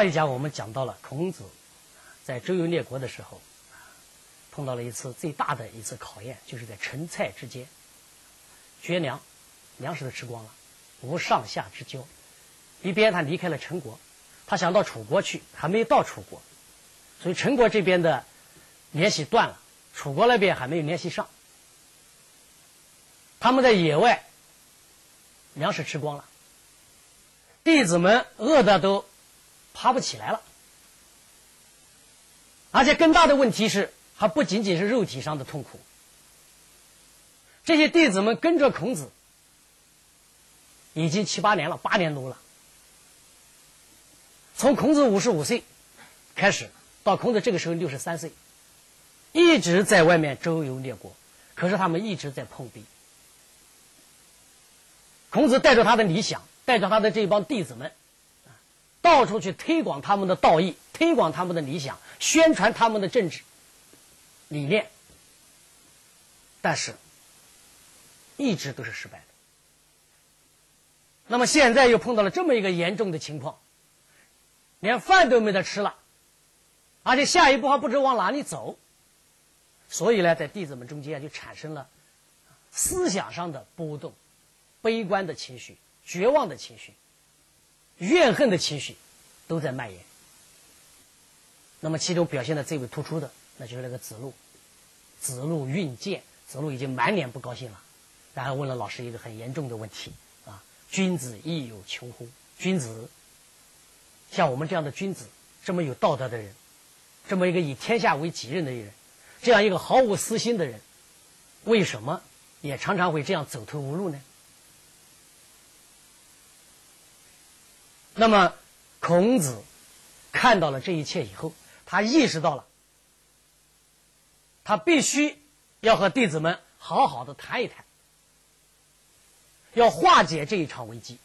上一讲我们讲到了孔子在周游列国的时候，碰到了一次最大的一次考验，就是在陈蔡之间，绝粮，粮食都吃光了，无上下之交。一边他离开了陈国，他想到楚国去，还没到楚国，所以陈国这边的联系断了，楚国那边还没有联系上。他们在野外，粮食吃光了，弟子们饿的都爬不起来了，而且更大的问题是，还不仅仅是肉体上的痛苦。这些弟子们跟着孔子已经七八年了，八年多了。从孔子五十五岁开始，到孔子这个时候六十三岁，一直在外面周游列国，可是他们一直在碰壁。孔子带着他的理想，带着他的这帮弟子们，到处去推广他们的道义，推广他们的理想，宣传他们的政治理念，但是，一直都是失败的。那么现在又碰到了这么一个严重的情况。连饭都没得吃了，而且下一步还不知往哪里走，所以呢，在弟子们中间就产生了思想上的波动、悲观的情绪、绝望的情绪、怨恨的情绪都在蔓延。那么其中表现的最为突出的，那就是那个子路。子路运剑，子路已经满脸不高兴了，然后问了老师一个很严重的问题：啊，君子亦有穷乎？君子。像我们这样的君子，这么有道德的人，这么一个以天下为己任的人，这样一个毫无私心的人，为什么也常常会这样走投无路呢？那么，孔子看到了这一切以后，他意识到了，他必须要和弟子们好好的谈一谈，要化解这一场危机，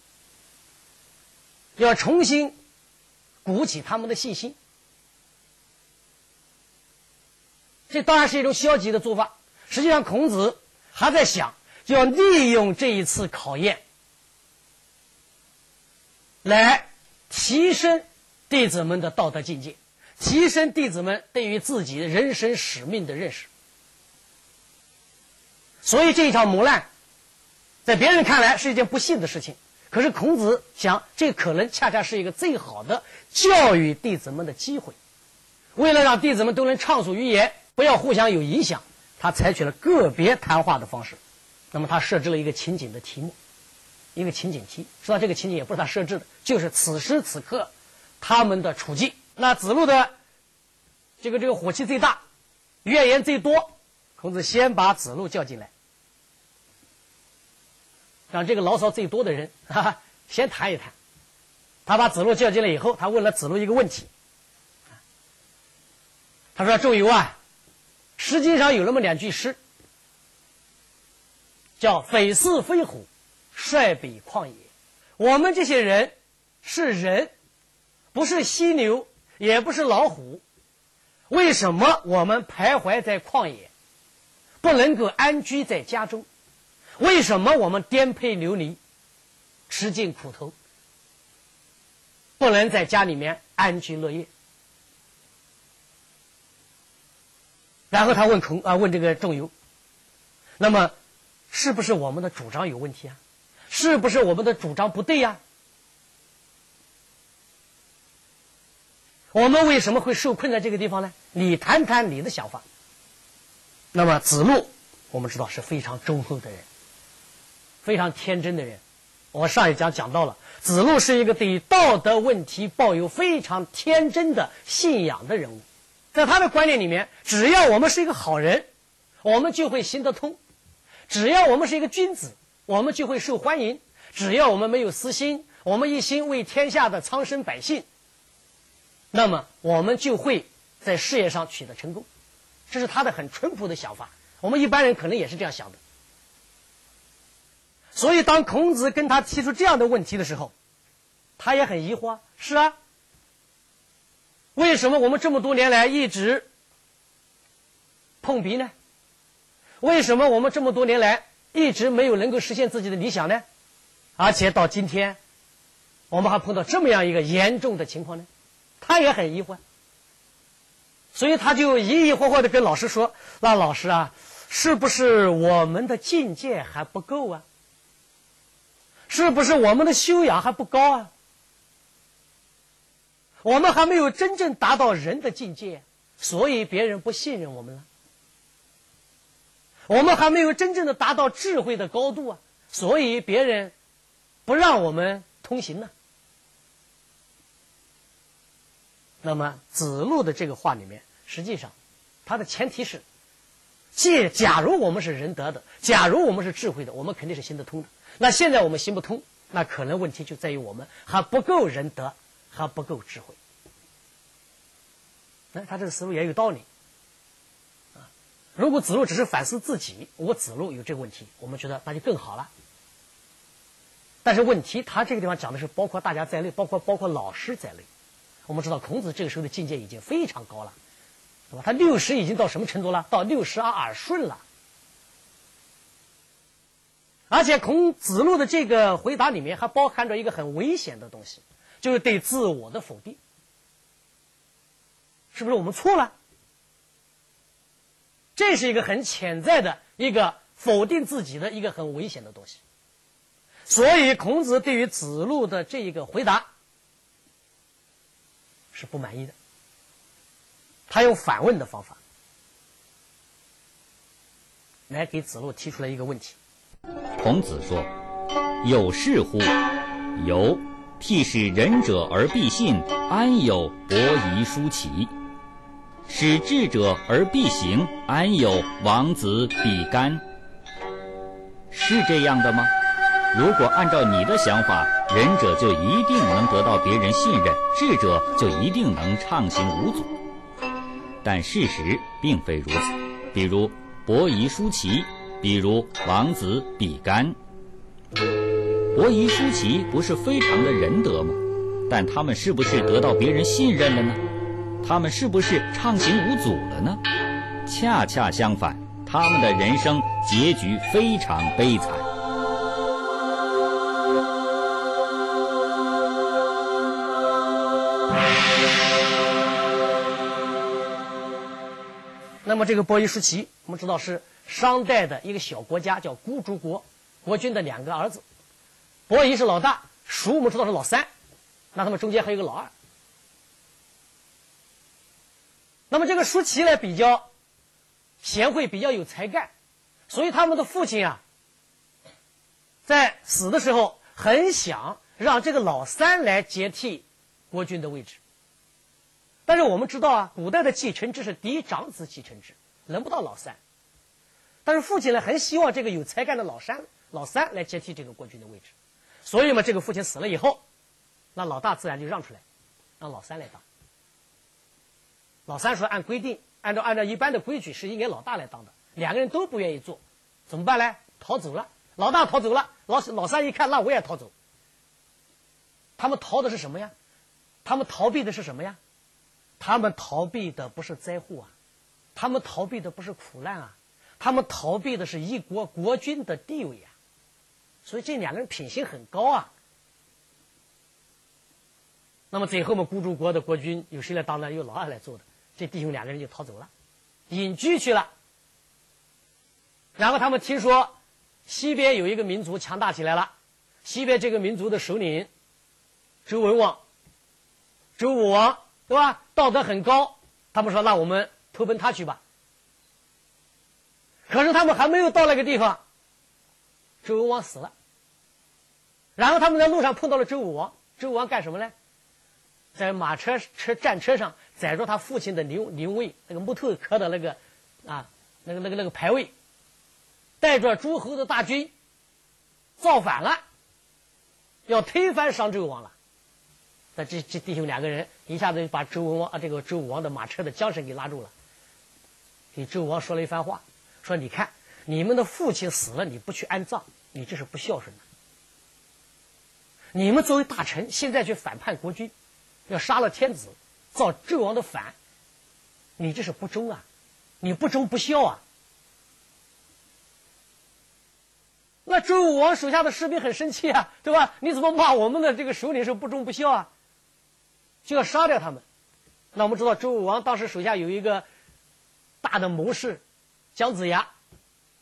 要重新。鼓起他们的信心，这当然是一种消极的做法。实际上，孔子还在想，要利用这一次考验，来提升弟子们的道德境界，提升弟子们对于自己人生使命的认识。所以，这一场磨难，在别人看来是一件不幸的事情。可是孔子想，这可能恰恰是一个最好的教育弟子们的机会。为了让弟子们都能畅所欲言，不要互相有影响，他采取了个别谈话的方式。那么他设置了一个情景的题目，一个情景题。说到这个情景也不是他设置的，就是此时此刻他们的处境。那子路的这个这个火气最大，怨言最多。孔子先把子路叫进来。让这个牢骚最多的人，哈哈，先谈一谈。他把子路叫进来以后，他问了子路一个问题。他说：“仲由啊，《诗经》上有那么两句诗，叫‘匪似飞虎，率彼旷野’。我们这些人是人，不是犀牛，也不是老虎。为什么我们徘徊在旷野，不能够安居在家中？”为什么我们颠沛流离、吃尽苦头，不能在家里面安居乐业？然后他问孔啊，问这个仲由，那么是不是我们的主张有问题啊？是不是我们的主张不对呀？我们为什么会受困在这个地方呢？你谈谈你的想法。那么子路，我们知道是非常忠厚的人。非常天真的人，我上一讲讲到了，子路是一个对道德问题抱有非常天真的信仰的人物，在他的观念里面，只要我们是一个好人，我们就会行得通；只要我们是一个君子，我们就会受欢迎；只要我们没有私心，我们一心为天下的苍生百姓，那么我们就会在事业上取得成功。这是他的很淳朴的想法，我们一般人可能也是这样想的。所以，当孔子跟他提出这样的问题的时候，他也很疑惑。是啊，为什么我们这么多年来一直碰壁呢？为什么我们这么多年来一直没有能够实现自己的理想呢？而且到今天，我们还碰到这么样一个严重的情况呢？他也很疑惑，所以他就疑疑惑惑的跟老师说：“那老师啊，是不是我们的境界还不够啊？是不是我们的修养还不高啊？我们还没有真正达到人的境界，所以别人不信任我们了。我们还没有真正的达到智慧的高度啊，所以别人不让我们通行呢。”那么子路的这个话里面，实际上，它的前提是，借假如我们是仁德的，假如我们是智慧的，我们肯定是行得通的。那现在我们行不通，那可能问题就在于我们还不够仁德，还不够智慧。哎，他这个思路也有道理。如果子路只是反思自己，我子路有这个问题，我们觉得那就更好了。但是问题，他这个地方讲的是包括大家在内，包括包括老师在内。我们知道孔子这个时候的境界已经非常高了，对吧？他六十已经到什么程度了？到六十而耳顺了。而且孔子路的这个回答里面还包含着一个很危险的东西，就是对自我的否定。是不是我们错了？这是一个很潜在的一个否定自己的一个很危险的东西。所以孔子对于子路的这一个回答。是不满意的，他用反问的方法来给子路提出了一个问题。孔子说：“有是乎？有。替使仁者而必信，安有伯夷叔齐？使智者而必行，安有王子比干？是这样的吗？”如果按照你的想法，仁者就一定能得到别人信任，智者就一定能畅行无阻。但事实并非如此。比如伯夷叔齐，比如王子比干。伯夷叔齐不是非常的仁德吗？但他们是不是得到别人信任了呢？他们是不是畅行无阻了呢？恰恰相反，他们的人生结局非常悲惨。那么这个伯夷叔齐，我们知道是商代的一个小国家，叫孤竹国，国君的两个儿子，伯夷是老大，叔我们知道是老三，那他们中间还有个老二。那么这个叔齐呢，比较贤惠，比较有才干，所以他们的父亲啊，在死的时候很想让这个老三来接替国君的位置。但是我们知道啊，古代的继承制是嫡长子继承制，轮不到老三。但是父亲呢，很希望这个有才干的老三老三来接替这个国君的位置，所以嘛，这个父亲死了以后，那老大自然就让出来，让老三来当。老三说：“按规定，按照按照一般的规矩，是应该老大来当的。”两个人都不愿意做，怎么办呢？逃走了。老大逃走了，老老三一看，那我也逃走。他们逃的是什么呀？他们逃避的是什么呀？他们逃避的不是灾祸啊，他们逃避的不是苦难啊，他们逃避的是一国国君的地位啊，所以这两个人品行很高啊。那么最后嘛，孤竹国的国君由谁来当呢？由老二来做的。这弟兄两个人就逃走了，隐居去了。然后他们听说西边有一个民族强大起来了，西边这个民族的首领周文王，周武王。对吧？道德很高，他们说：“那我们投奔他去吧。”可是他们还没有到那个地方，周文王死了。然后他们在路上碰到了周武王，周武王干什么呢？在马车车战车上载着他父亲的灵灵位，那个木头刻的那个啊，那个那个那个牌位，带着诸侯的大军造反了，要推翻商纣王了。那这这弟兄两个人一下子就把周文王啊这个周武王的马车的缰绳给拉住了，给周武王说了一番话，说你看你们的父亲死了你不去安葬，你这是不孝顺的。你们作为大臣现在去反叛国君，要杀了天子，造纣王的反，你这是不忠啊，你不忠不孝啊。那周武王手下的士兵很生气啊，对吧？你怎么骂我们的这个首领是不忠不孝啊？就要杀掉他们，那我们知道周武王当时手下有一个大的谋士姜子牙，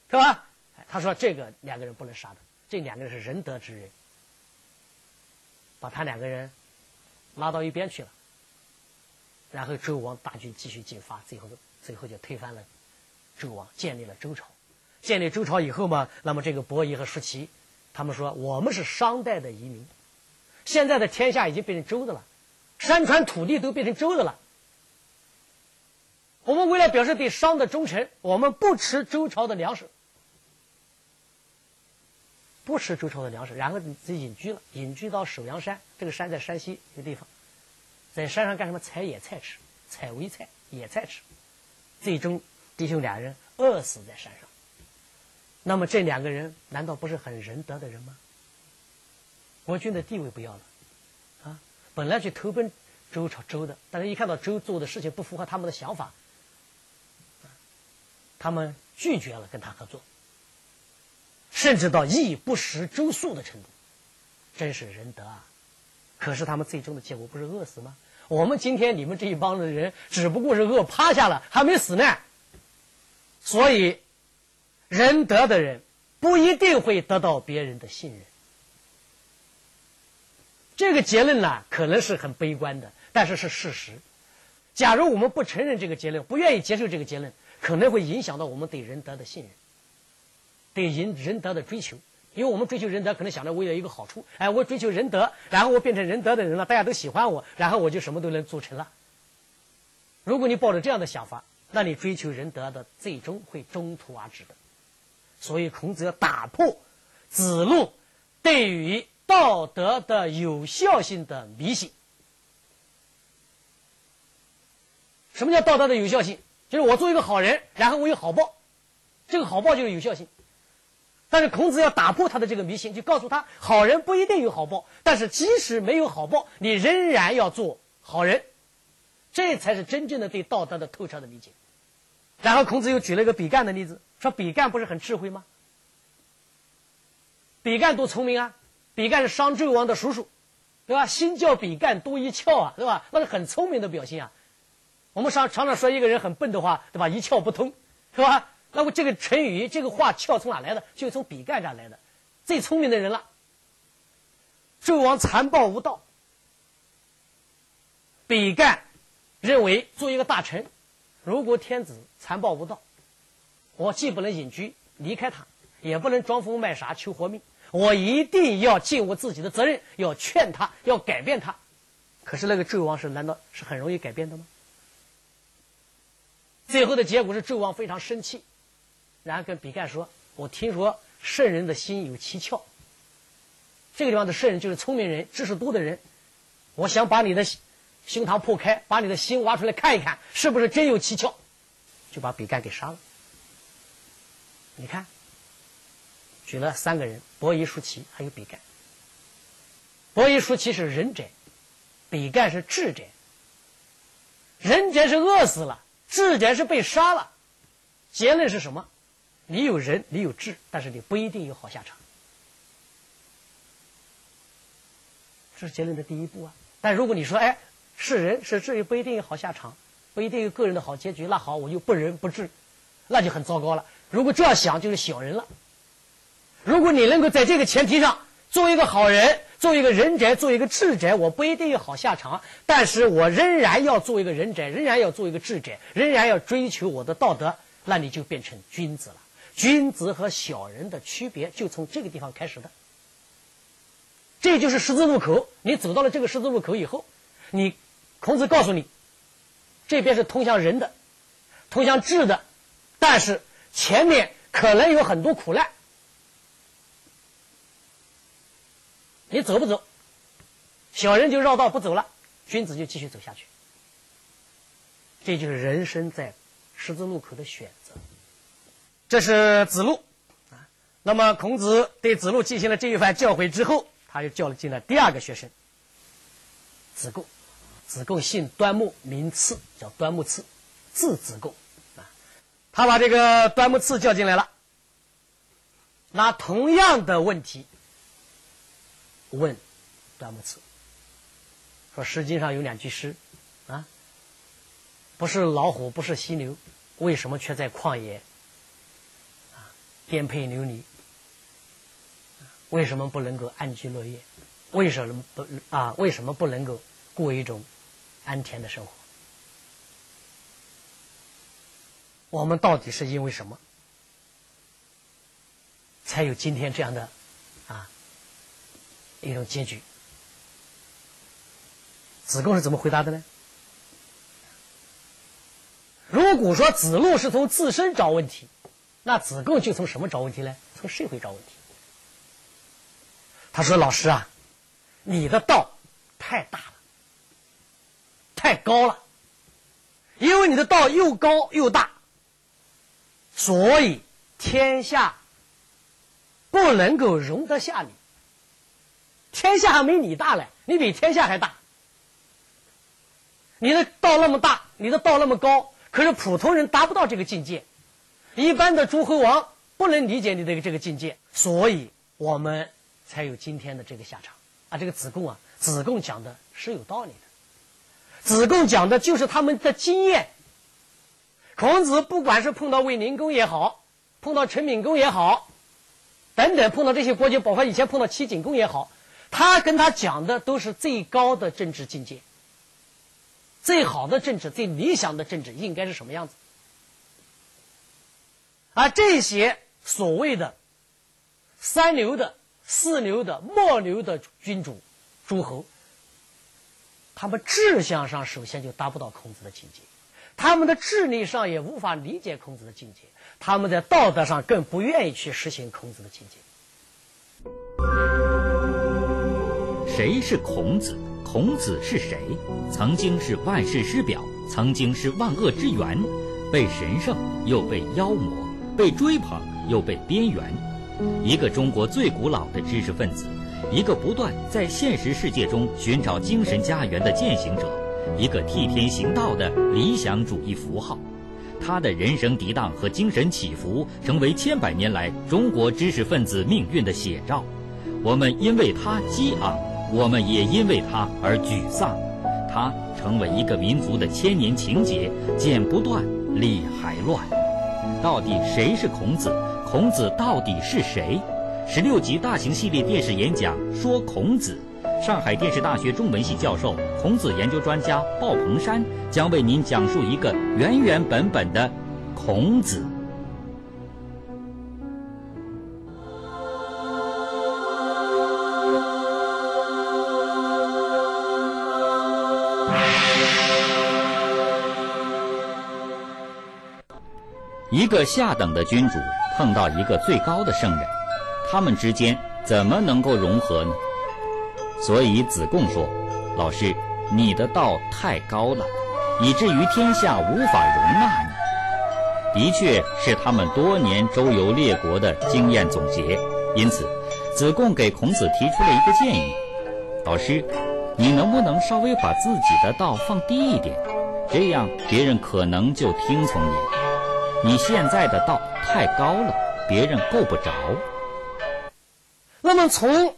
是吧？他说这个两个人不能杀的，这两个人是仁德之人，把他两个人拉到一边去了。然后周王大军继续进发，最后最后就推翻了周王，建立了周朝。建立周朝以后嘛，那么这个伯夷和叔齐，他们说我们是商代的移民，现在的天下已经变成周的了，山川土地都变成周的了。我们为了表示对商的忠诚，我们不吃周朝的粮食，不吃周朝的粮食，然后就隐居了，隐居到首阳山，这个山在山西一个地方，在山上干什么？采野菜吃，采苇菜、野菜吃，最终弟兄俩人饿死在山上。那么这两个人难道不是很仁德的人吗？国君的地位不要了，啊，本来去投奔周朝周的，但是一看到周做的事情不符合他们的想法，他们拒绝了跟他合作，甚至到义不食周粟的程度，真是仁德啊！可是他们最终的结果不是饿死吗？我们今天你们这一帮子人只不过是饿趴下了，还没死呢，所以。仁德的人不一定会得到别人的信任。这个结论呢，可能是很悲观的，但是是事实。假如我们不承认这个结论，不愿意接受这个结论，可能会影响到我们对仁德的信任，对仁仁德的追求。因为我们追求仁德，可能想着为了一个好处，哎，我追求仁德，然后我变成仁德的人了，大家都喜欢我，然后我就什么都能做成了。如果你抱着这样的想法，那你追求仁德的，最终会中途而止的。所以，孔子要打破子路对于道德的有效性的迷信。什么叫道德的有效性？就是我做一个好人，然后我有好报，这个好报就是有效性。但是孔子要打破他的这个迷信，就告诉他，好人不一定有好报，但是即使没有好报，你仍然要做好人，这才是真正的对道德的透彻的理解。然后孔子又举了一个比干的例子。说比干不是很智慧吗？比干多聪明啊！比干是商纣王的叔叔，对吧？心叫比干多一窍啊，对吧？那是很聪明的表现啊。我们常常常说一个人很笨的话，对吧？一窍不通，是吧？那么这个成语，这个话窍从哪来的？就从比干这来的，最聪明的人了。纣王残暴无道，比干认为作为一个大臣，如果天子残暴无道。我既不能隐居离开他，也不能装疯卖傻求活命。我一定要尽我自己的责任，要劝他，要改变他。可是那个纣王是难道是很容易改变的吗？最后的结果是纣王非常生气，然后跟比干说：“我听说圣人的心有七窍，这个地方的圣人就是聪明人、知识多的人。我想把你的胸膛破开，把你的心挖出来看一看，是不是真有七窍？”就把比干给杀了。你看，举了三个人：伯夷、叔齐，还有比干。伯夷、叔齐是仁者，比干是智者。仁者是饿死了，智者是被杀了。结论是什么？你有仁，你有智，但是你不一定有好下场。这是结论的第一步啊。但如果你说，哎，是人是智，也不一定有好下场，不一定有个人的好结局，那好，我就不仁不智，那就很糟糕了。如果这样想，就是小人了。如果你能够在这个前提上做一个好人，做一个仁者，做一个智者，我不一定有好下场，但是我仍然要做一个仁者，仍然要做一个智者，仍然要追求我的道德，那你就变成君子了。君子和小人的区别就从这个地方开始的。这就是十字路口，你走到了这个十字路口以后，你孔子告诉你，这边是通向仁的，通向智的，但是。前面可能有很多苦难，你走不走？小人就绕道不走了，君子就继续走下去。这就是人生在十字路口的选。这是子路啊。那么孔子对子路进行了这一番教诲之后，他又叫了进了第二个学生子贡。子贡姓端木，名赐，叫端木赐，字子贡。啊他把这个端木赐叫进来了，拿同样的问题问端木赐，说《诗经》上有两句诗，啊，不是老虎，不是犀牛，为什么却在旷野颠沛流离？为什么不能够安居乐业？为什么不啊？为什么不能够过一种安恬的生活？我们到底是因为什么，才有今天这样的啊一种结局？子贡是怎么回答的呢？如果说子路是从自身找问题，那子贡就从什么找问题呢？从社会找问题。他说：“老师啊，你的道太大了，太高了，因为你的道又高又大，所以天下不能够容得下你。天下还没你大嘞，你比天下还大。你的道那么大，你的道那么高，可是普通人达不到这个境界，一般的诸侯王不能理解你的这个境界，所以我们。”才有今天的这个下场啊！这个子贡啊，子贡讲的是有道理的。子贡讲的就是他们的经验。孔子不管是碰到卫灵公也好，碰到陈闵公也好，等等，碰到这些国君，包括以前碰到齐景公也好，他跟他讲的都是最高的政治境界，最好的政治、最理想的政治应该是什么样子？而这些所谓的三流的。四流的末流的君主、诸侯，他们志向上首先就达不到孔子的境界，他们的智力上也无法理解孔子的境界，他们在道德上更不愿意去实行孔子的境界。谁是孔子？孔子是谁？曾经是万世师表，曾经是万恶之源，被神圣又被妖魔，被追捧又被边缘。一个中国最古老的知识分子，一个不断在现实世界中寻找精神家园的践行者，一个替天行道的理想主义符号。他的人生涤荡和精神起伏，成为千百年来中国知识分子命运的写照。我们因为他激昂，我们也因为他而沮丧。他成为一个民族的千年情结，剪不断，理还乱。到底谁是孔子？孔子到底是谁？十六集大型系列电视演讲说孔子。上海电视大学中文系教授、孔子研究专家鲍鹏山将为您讲述一个原原本本的孔子。一个下等的君主。碰到一个最高的圣人，他们之间怎么能够融合呢？所以子贡说：“老师，你的道太高了，以至于天下无法容纳你。”的确是他们多年周游列国的经验总结。因此，子贡给孔子提出了一个建议：“老师，你能不能稍微把自己的道放低一点？这样别人可能就听从你。你现在的道。”太高了，别人够不着。那么从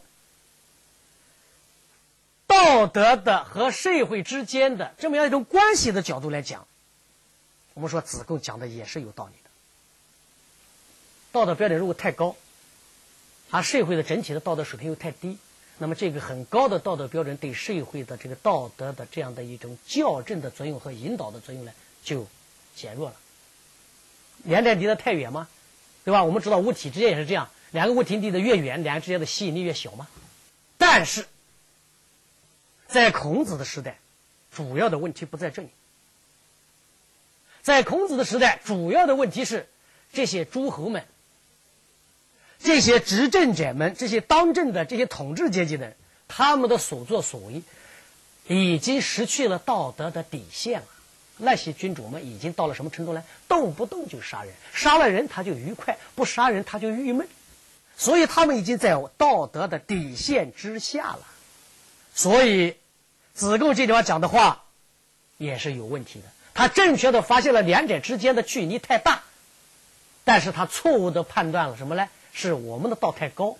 道德的和社会之间的这么样一种关系的角度来讲，我们说子贡讲的也是有道理的。道德标准如果太高，而社会的整体的道德水平又太低，那么这个很高的道德标准对社会的这个道德的这样的一种校正的作用和引导的作用呢，就减弱了。两点离得太远吗？对吧？我们知道物体之间也是这样，两个物体离得越远，两个之间的吸引力越小吗？但是，在孔子的时代，主要的问题不在这里。在孔子的时代，主要的问题是这些诸侯们、这些执政者们、这些当政的这些统治阶级的人，他们的所作所为已经失去了道德的底线了。那些君主们已经到了什么程度呢？动不动就杀人，杀了人他就愉快，不杀人他就郁闷，所以他们已经在道德的底线之下了。所以，子贡这句话讲的话也是有问题的。他正确的发现了两者之间的距离太大，但是他错误的判断了什么呢？是我们的道太高，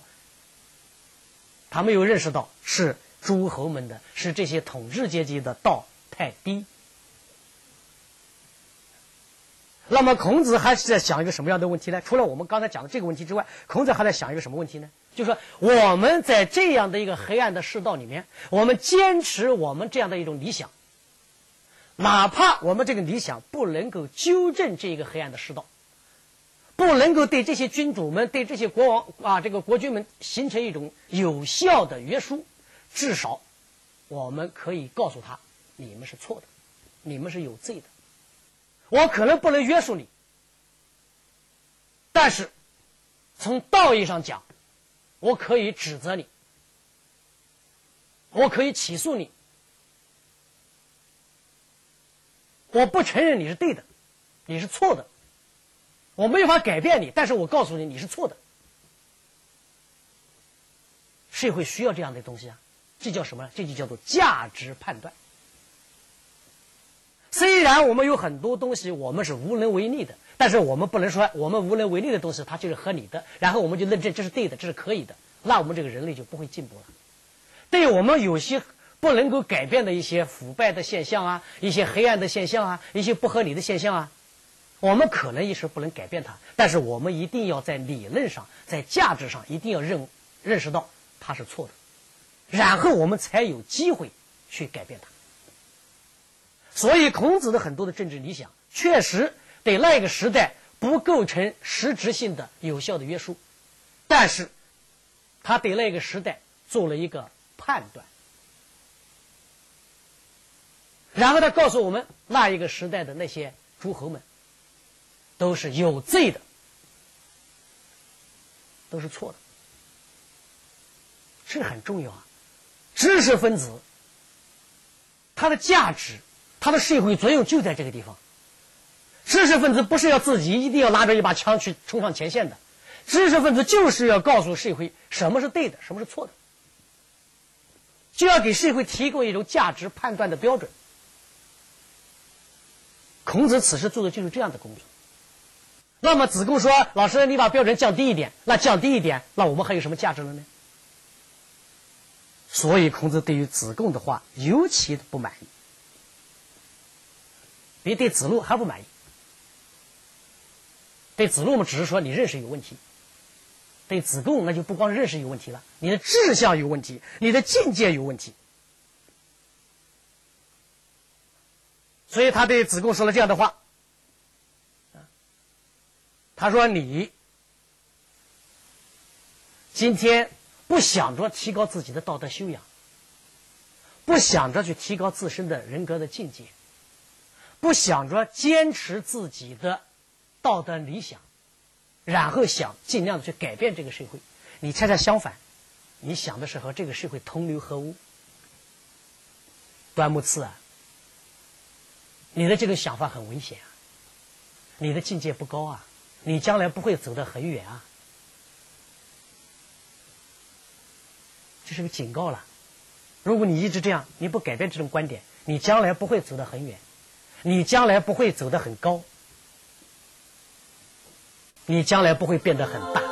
他没有认识到是诸侯们的，是这些统治阶级的道太低。那么孔子还是在想一个什么样的问题呢？除了我们刚才讲的这个问题之外，孔子还在想一个什么问题呢？就是说，我们在这样的一个黑暗的世道里面，我们坚持我们这样的一种理想，哪怕我们这个理想不能够纠正这一个黑暗的世道，不能够对这些君主们、对这些国王啊、这个国君们形成一种有效的约束，至少我们可以告诉他：你们是错的，你们是有罪的。我可能不能约束你，但是从道义上讲，我可以指责你，我可以起诉你，我不承认你是对的，你是错的，我没法改变你，但是我告诉你你是错的。社会需要这样的东西啊，这叫什么？这就叫做价值判断。虽然我们有很多东西我们是无能为力的，但是我们不能说我们无能为力的东西它就是合理的，然后我们就认证这是对的，这是可以的，那我们这个人类就不会进步了。对我们有些不能够改变的一些腐败的现象啊，一些黑暗的现象啊，一些不合理的现象啊，我们可能一时不能改变它，但是我们一定要在理论上、在价值上一定要认认识到它是错的，然后我们才有机会去改变它。所以，孔子的很多的政治理想，确实对那个时代不构成实质性的有效的约束，但是，他对那个时代做了一个判断，然后他告诉我们，那一个时代的那些诸侯们，都是有罪的，都是错的，这很重要啊！知识分子，他的价值。他的社会作用就在这个地方。知识分子不是要自己一定要拿着一把枪去冲上前线的，知识分子就是要告诉社会什么是对的，什么是错的，就要给社会提供一种价值判断的标准。孔子此时做的就是这样的工作。那么子贡说：“老师，你把标准降低一点，那降低一点，那我们还有什么价值了呢？”所以孔子对于子贡的话尤其的不满意。你对子路还不满意，对子路我们只是说你认识有问题，对子贡那就不光认识有问题了，你的志向有问题，你的境界有问题，所以他对子贡说了这样的话，他说你今天不想着提高自己的道德修养，不想着去提高自身的人格的境界。不想着坚持自己的道德理想，然后想尽量的去改变这个社会，你恰恰相反，你想的是和这个社会同流合污。端木赐啊，你的这个想法很危险啊，你的境界不高啊，你将来不会走得很远啊，这是个警告了。如果你一直这样，你不改变这种观点，你将来不会走得很远。你将来不会走得很高，你将来不会变得很大。